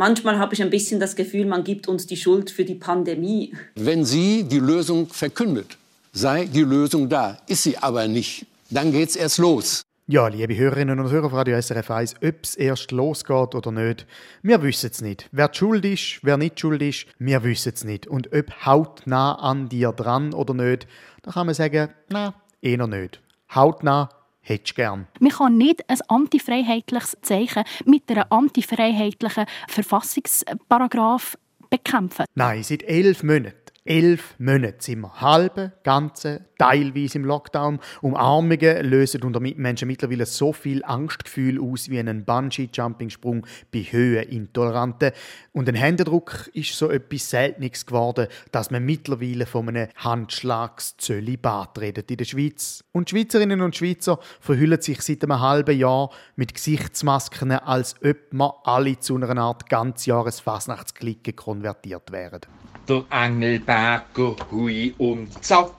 Manchmal habe ich ein bisschen das Gefühl, man gibt uns die Schuld für die Pandemie. Wenn sie die Lösung verkündet, sei die Lösung da. Ist sie aber nicht, dann geht's erst los. Ja, liebe Hörerinnen und Hörer von Radio SRF 1, ob es erst losgeht oder nicht, wir wissen es nicht. Wer schuld ist, wer nicht schuld ist, wir wissen es nicht. Und ob hautnah an dir dran oder nicht, da kann man sagen, na, eher nicht. Hautnah hättest gern? Man kann nicht ein antifreiheitliches Zeichen mit einer antifreiheitlichen Verfassungsparagraf bekämpfen. Nein, seit elf Monaten elf Monate sind wir halbe, ganze, teilweise im Lockdown. Umarmungen lösen unter Menschen mittlerweile so viel Angstgefühl aus wie einen Bungee-Jumping-Sprung bei Höhenintoleranten. Und ein Händedruck ist so etwas Seltenes geworden, dass man mittlerweile von einem Handschlagszölibat redet in der Schweiz. Und Schweizerinnen und Schweizer verhüllen sich seit einem halben Jahr mit Gesichtsmasken, als ob wir alle zu einer Art Ganzjahresfasnachtsklicke konvertiert wären. Der Engelberger hui und zack,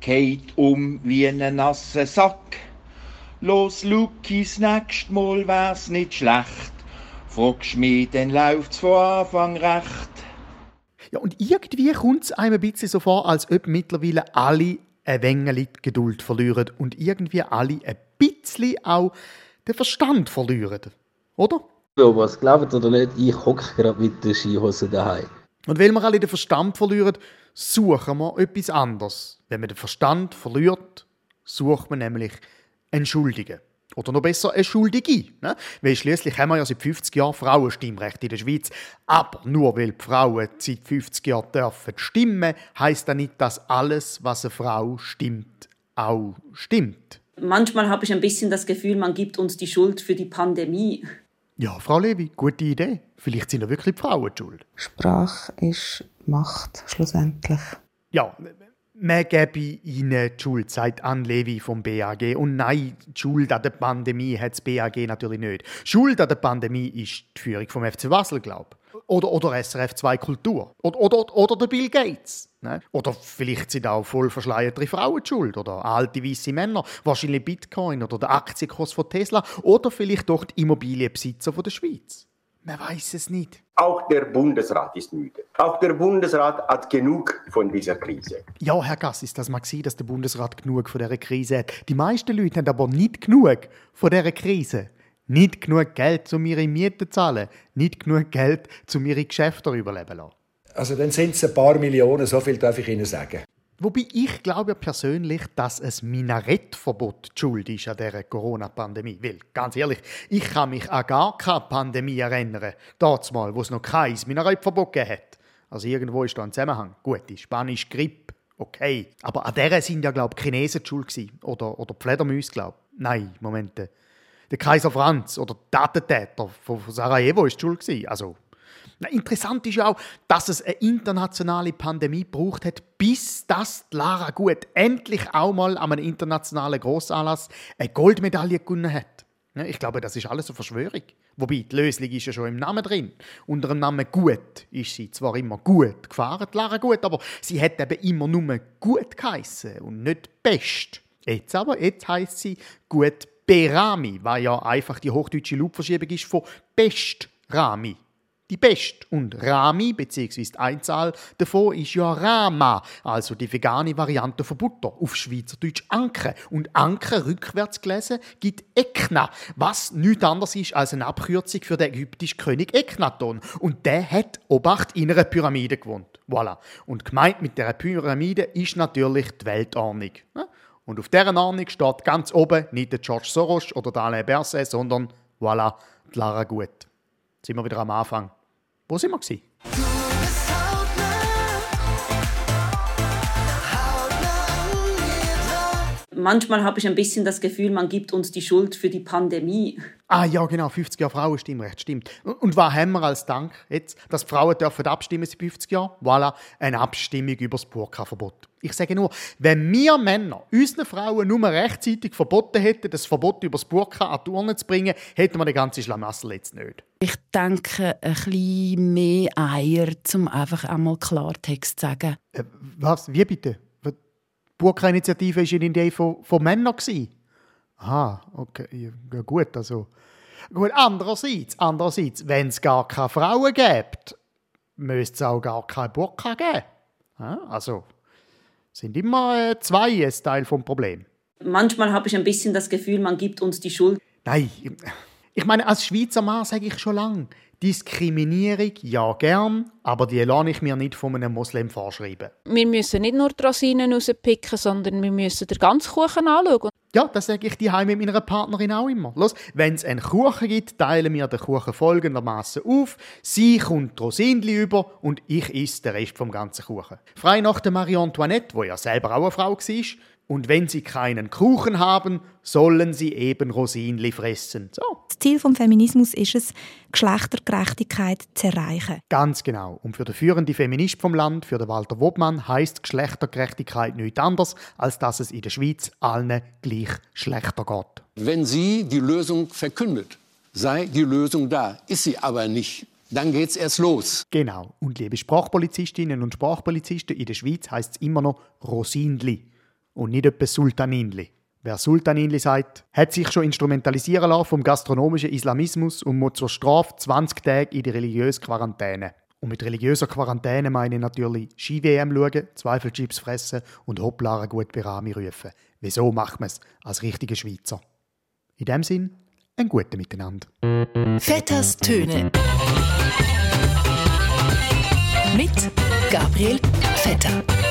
geht um wie ein nasser Sack. Los, Lukis, nächst Mal wär's nicht schlecht. Fragst mich, dann läuft's von Anfang recht. Ja, und irgendwie kommt es einem ein bisschen so vor, als ob mittlerweile alle ein wenig Geduld verlieren und irgendwie alle ein bisschen auch den Verstand verlieren. Oder? Ja, was glaubt oder nicht, ich hocke gerade mit der Skihose daheim. Und weil wir alle den Verstand verlieren, suchen wir etwas anderes. Wenn man den Verstand verliert, sucht man nämlich einen Schuldigen. Oder noch besser, eine Schuldige. Ne? Weil schließlich haben wir ja seit 50 Jahren Frauenstimmrecht in der Schweiz. Aber nur weil die Frauen seit 50 Jahren dürfen stimmen, heisst das nicht, dass alles, was eine Frau stimmt, auch stimmt. Manchmal habe ich ein bisschen das Gefühl, man gibt uns die Schuld für die Pandemie. Ja, Frau Levi, gute Idee. Vielleicht sind ja wirklich die Frauen schuld. Sprache ist Macht, schlussendlich. Ja, man gebe ihnen die Schuld, sagt Anne Levi vom BAG. Und nein, die Schuld an der Pandemie hat das BAG natürlich nicht. Schuld an der Pandemie ist die Führung vom FC Basel, glaube ich. Oder, oder SRF 2 Kultur. Oder, oder, oder der Bill Gates. Ne? Oder vielleicht sind auch voll verschleierte Frauen schuld. Oder alte weiße Männer. Wahrscheinlich Bitcoin oder der Aktienkurs von Tesla. Oder vielleicht doch die Immobilienbesitzer von der Schweiz. Man weiß es nicht. Auch der Bundesrat ist müde. Auch der Bundesrat hat genug von dieser Krise. Ja, Herr Gassis, das mag sein, dass der Bundesrat genug von dieser Krise hat. Die meisten Leute haben aber nicht genug von dieser Krise. Nicht genug Geld, um ihre Miete zu zahlen. Nicht genug Geld, um ihre Geschäfte überleben zu lassen. Also dann sind es ein paar Millionen, so viel darf ich Ihnen sagen. Wobei ich glaube persönlich, dass ein Minarettverbot die Schuld ist an dieser Corona-Pandemie. Weil, ganz ehrlich, ich kann mich an gar keine Pandemie erinnern, dort mal, wo es noch kein Minarettverbot gegeben hat. Also irgendwo ist da ein Zusammenhang. Gut, die spanische Grippe, okay. Aber an der sind ja, glaube ich, Chinesen die Schuld gewesen. Oder, oder Fledermäuse, glaube ich. Nein, Moment. Der Kaiser Franz oder der Attentäter von Sarajevo ist Schuld gewesen. Also, interessant ist ja auch, dass es eine internationale Pandemie braucht hat, bis das Lara Gut endlich auch mal an einem internationalen Grossanlass eine Goldmedaille gewonnen hat. Ich glaube, das ist alles eine Verschwörung. Wobei, die Lösung ist ja schon im Namen drin. Unter dem Namen Gut ist sie zwar immer gut gefahren, die Lara Gut, aber sie hat eben immer nur gut geheissen und nicht best. Jetzt aber, jetzt heißt sie Gut Berami, weil ja einfach die hochdeutsche Loopverschiebung ist von Best Rami die Best. Und Rami, bzw. die Einzahl davon, ist ja Rama, also die vegane Variante von Butter, auf Schweizerdeutsch Anke. Und Anke rückwärts gelesen gibt Ekna, was nichts anderes ist als eine Abkürzung für den ägyptischen König Eknaton. Und der hat Obacht in einer Pyramide gewohnt. Voilà. Und gemeint mit der Pyramide ist natürlich die Weltordnung. Und auf dieser Ordnung steht ganz oben nicht der George Soros oder der Alain Berset, sondern voilà, die Lara Gut. Jetzt sind wir wieder am Anfang. Wo sind wir? Gewesen? Manchmal habe ich ein bisschen das Gefühl, man gibt uns die Schuld für die Pandemie. Ah ja, genau, 50 Jahre Frauenstimmrecht, stimmt. Und was haben wir als Dank jetzt? Dass Frauen dürfen abstimmen seit 50 Jahren? Voilà, eine Abstimmung über das Burka-Verbot. Ich sage nur, wenn wir Männer unseren Frauen nur rechtzeitig verboten hätten, das Verbot über das Burka an die Urne zu bringen, hätten wir den ganzen Schlamassel jetzt nicht. Ich denke, ein bisschen mehr Eier, um einfach einmal Klartext zu sagen. Äh, was? Wie bitte? Die Burka-Initiative war eine Idee von, von Männern. Aha, okay, ja, gut, also... Gut, andererseits, andererseits wenn es gar keine Frauen gibt, müsste es auch gar keine Burka geben. Ja, also, sind immer äh, zwei ein Teil vom Problem. Manchmal habe ich ein bisschen das Gefühl, man gibt uns die Schuld. Nein, ich meine, als Schweizer Mann sage ich schon lange, Diskriminierung, ja gern, aber die lasse ich mir nicht von einem Moslem vorschreiben. Wir müssen nicht nur die Rosinen rauspicken, sondern wir müssen den ganzen Kuchen anschauen. Ja, das sage ich die mit meiner Partnerin auch immer. Los, wenn es einen Kuchen gibt, teilen wir den Kuchen folgendermaßen auf. Sie kommt Rosinli über und ich esse den Rest vom ganzen Kuchen. Frei nach der Marie Antoinette, wo ja selber auch eine Frau war, und wenn sie keinen Kuchen haben, sollen sie eben Rosinli fressen. So. Das Ziel des Feminismus ist es, Geschlechtergerechtigkeit zu erreichen. Ganz genau. Und für den führenden Feminist vom Land, für den Walter Wobmann, heißt Geschlechtergerechtigkeit nichts anderes, als dass es in der Schweiz allen gleich schlechter geht. Wenn sie die Lösung verkündet, sei die Lösung da. Ist sie aber nicht. Dann geht's erst los. Genau. Und liebe Sprachpolizistinnen und Sprachpolizisten, in der Schweiz heißt es immer noch Rosinli und nicht etwa Sultaninli. Wer Sultaninli sagt, hat sich schon instrumentalisieren lassen vom gastronomischen Islamismus und muss zur Strafe 20 Tage in die religiöse Quarantäne. Und mit religiöser Quarantäne meine ich natürlich Ski-WM schauen, Zweifelchips fressen und Hopplara gut bei Rami rufen. Wieso macht man es als richtiger Schweizer? In dem Sinn, ein guten Miteinander. Vetters Töne mit Gabriel Vetter.